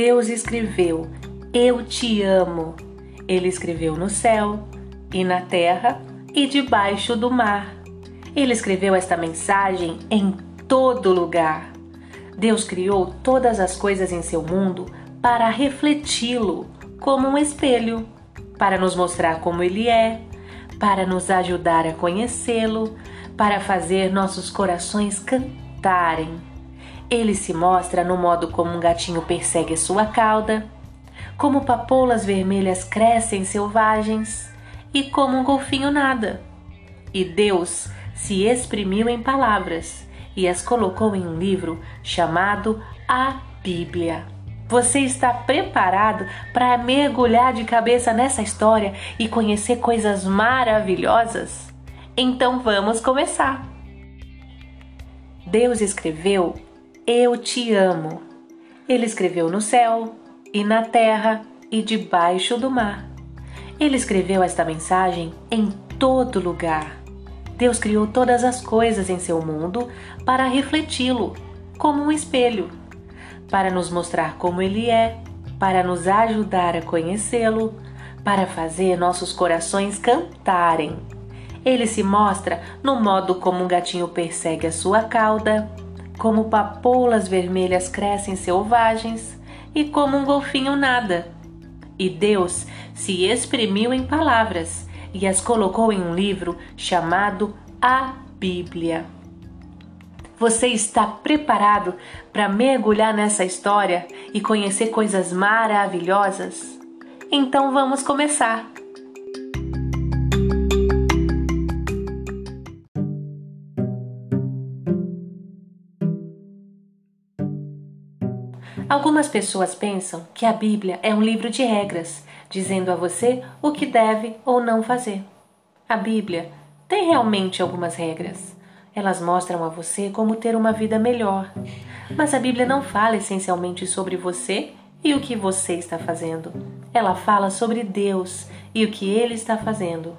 Deus escreveu: Eu te amo. Ele escreveu no céu, e na terra, e debaixo do mar. Ele escreveu esta mensagem em todo lugar. Deus criou todas as coisas em seu mundo para refleti-lo como um espelho, para nos mostrar como ele é, para nos ajudar a conhecê-lo, para fazer nossos corações cantarem. Ele se mostra no modo como um gatinho persegue sua cauda, como papoulas vermelhas crescem selvagens e como um golfinho nada. E Deus se exprimiu em palavras e as colocou em um livro chamado a Bíblia. Você está preparado para mergulhar de cabeça nessa história e conhecer coisas maravilhosas? Então vamos começar! Deus escreveu: Eu te amo. Ele escreveu no céu, e na terra, e debaixo do mar. Ele escreveu esta mensagem em todo lugar. Deus criou todas as coisas em seu mundo para refleti-lo, como um espelho para nos mostrar como Ele é, para nos ajudar a conhecê-lo, para fazer nossos corações cantarem. Ele se mostra no modo como um gatinho persegue a sua cauda, como papoulas vermelhas crescem selvagens e como um golfinho nada. E Deus se exprimiu em palavras e as colocou em um livro chamado a Bíblia. Você está preparado para mergulhar nessa história e conhecer coisas maravilhosas? Então vamos começar! Algumas pessoas pensam que a Bíblia é um livro de regras, dizendo a você o que deve ou não fazer. A Bíblia tem realmente algumas regras elas mostram a você como ter uma vida melhor. Mas a Bíblia não fala essencialmente sobre você e o que você está fazendo. Ela fala sobre Deus e o que ele está fazendo.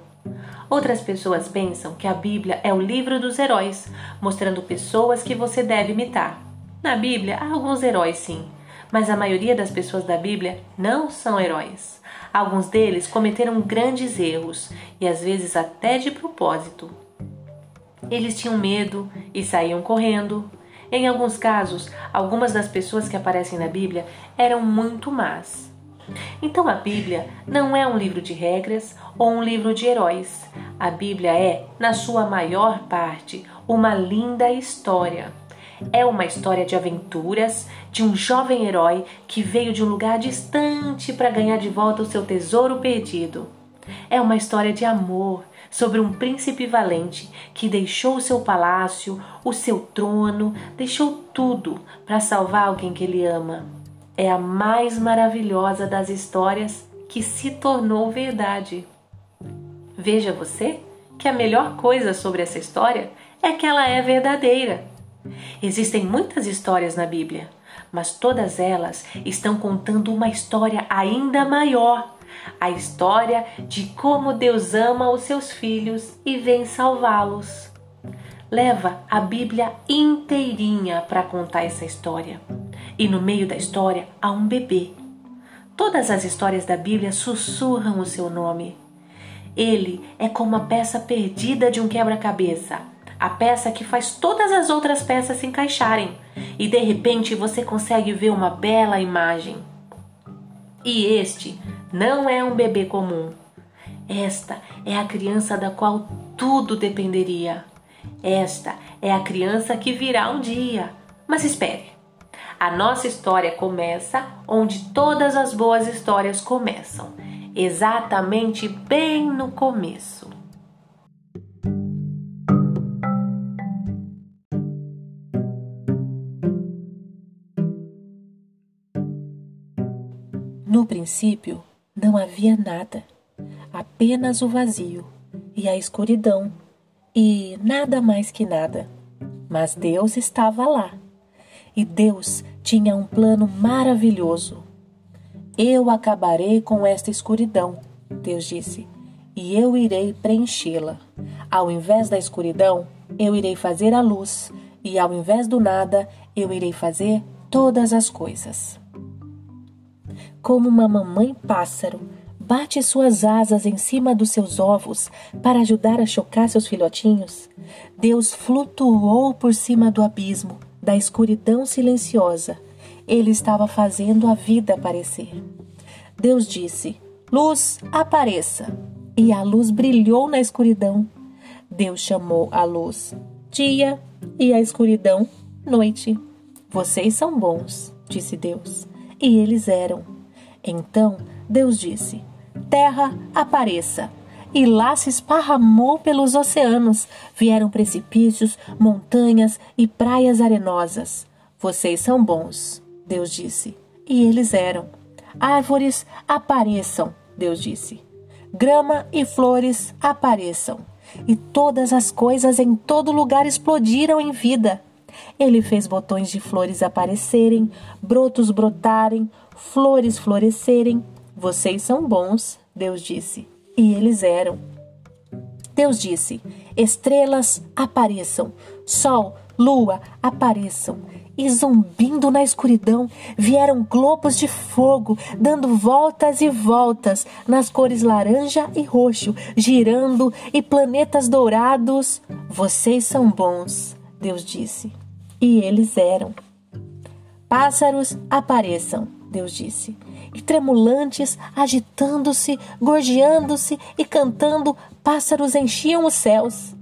Outras pessoas pensam que a Bíblia é o livro dos heróis, mostrando pessoas que você deve imitar. Na Bíblia há alguns heróis, sim, mas a maioria das pessoas da Bíblia não são heróis. Alguns deles cometeram grandes erros e às vezes até de propósito. Eles tinham medo e saíam correndo. Em alguns casos, algumas das pessoas que aparecem na Bíblia eram muito más. Então a Bíblia não é um livro de regras ou um livro de heróis. A Bíblia é, na sua maior parte, uma linda história. É uma história de aventuras de um jovem herói que veio de um lugar distante para ganhar de volta o seu tesouro perdido. É uma história de amor, sobre um príncipe valente que deixou o seu palácio, o seu trono, deixou tudo para salvar alguém que ele ama. É a mais maravilhosa das histórias que se tornou verdade. Veja você que a melhor coisa sobre essa história é que ela é verdadeira. Existem muitas histórias na Bíblia, mas todas elas estão contando uma história ainda maior a história de como Deus ama os seus filhos e vem salvá-los. Leva a Bíblia inteirinha para contar essa história. E no meio da história há um bebê. Todas as histórias da Bíblia sussurram o seu nome. Ele é como a peça perdida de um quebra-cabeça, a peça que faz todas as outras peças se encaixarem, e de repente você consegue ver uma bela imagem. E este não é um bebê comum. Esta é a criança da qual tudo dependeria. Esta é a criança que virá um dia. Mas espere. A nossa história começa onde todas as boas histórias começam, exatamente bem no começo. Princípio, não havia nada, apenas o vazio e a escuridão, e nada mais que nada. Mas Deus estava lá, e Deus tinha um plano maravilhoso. Eu acabarei com esta escuridão, Deus disse, e eu irei preenchê-la. Ao invés da escuridão, eu irei fazer a luz, e ao invés do nada, eu irei fazer todas as coisas. Como uma mamãe pássaro bate suas asas em cima dos seus ovos para ajudar a chocar seus filhotinhos, Deus flutuou por cima do abismo, da escuridão silenciosa. Ele estava fazendo a vida aparecer. Deus disse: Luz, apareça. E a luz brilhou na escuridão. Deus chamou a luz dia e a escuridão noite. Vocês são bons, disse Deus. E eles eram. Então Deus disse: terra apareça. E lá se esparramou pelos oceanos. Vieram precipícios, montanhas e praias arenosas. Vocês são bons, Deus disse. E eles eram. Árvores apareçam, Deus disse. Grama e flores apareçam. E todas as coisas em todo lugar explodiram em vida. Ele fez botões de flores aparecerem, brotos brotarem, flores florescerem, vocês são bons, Deus disse. E eles eram. Deus disse: Estrelas apareçam, sol, lua apareçam. E zumbindo na escuridão vieram globos de fogo, dando voltas e voltas nas cores laranja e roxo, girando e planetas dourados. Vocês são bons, Deus disse. E eles eram. Pássaros apareçam, Deus disse e tremulantes, agitando-se, gorjeando-se e cantando, pássaros enchiam os céus.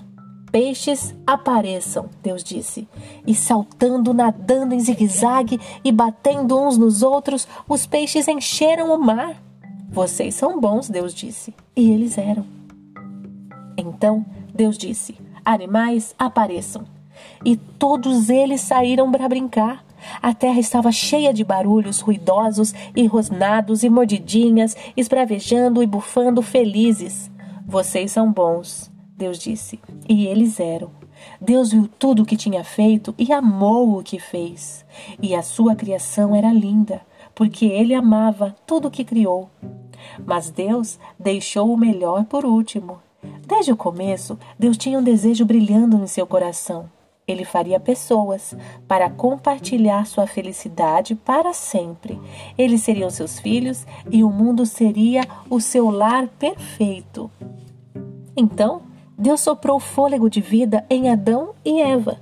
Peixes apareçam, Deus disse, e saltando, nadando em zigue-zague e batendo uns nos outros, os peixes encheram o mar. Vocês são bons, Deus disse, e eles eram. Então Deus disse: Animais apareçam. E todos eles saíram para brincar. A terra estava cheia de barulhos ruidosos e rosnados e mordidinhas, esbravejando e bufando felizes. Vocês são bons, Deus disse. E eles eram. Deus viu tudo o que tinha feito e amou o que fez. E a sua criação era linda, porque ele amava tudo o que criou. Mas Deus deixou o melhor por último. Desde o começo, Deus tinha um desejo brilhando no seu coração ele faria pessoas para compartilhar sua felicidade para sempre. Eles seriam seus filhos e o mundo seria o seu lar perfeito. Então, Deus soprou fôlego de vida em Adão e Eva.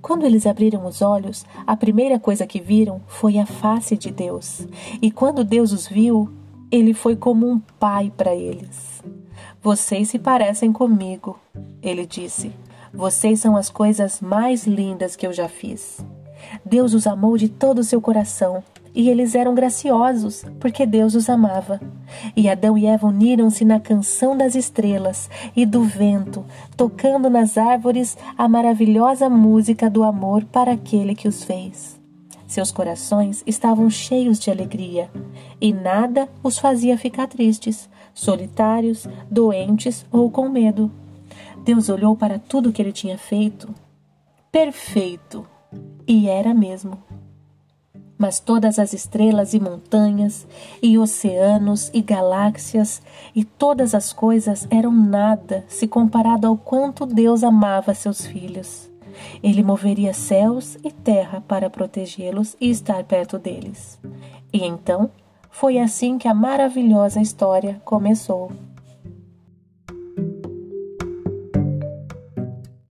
Quando eles abriram os olhos, a primeira coisa que viram foi a face de Deus. E quando Deus os viu, ele foi como um pai para eles. Vocês se parecem comigo, ele disse. Vocês são as coisas mais lindas que eu já fiz. Deus os amou de todo o seu coração e eles eram graciosos, porque Deus os amava. E Adão e Eva uniram-se na canção das estrelas e do vento, tocando nas árvores a maravilhosa música do amor para aquele que os fez. Seus corações estavam cheios de alegria e nada os fazia ficar tristes, solitários, doentes ou com medo. Deus olhou para tudo que ele tinha feito. Perfeito! E era mesmo. Mas todas as estrelas e montanhas, e oceanos e galáxias, e todas as coisas eram nada se comparado ao quanto Deus amava seus filhos. Ele moveria céus e terra para protegê-los e estar perto deles. E então foi assim que a maravilhosa história começou.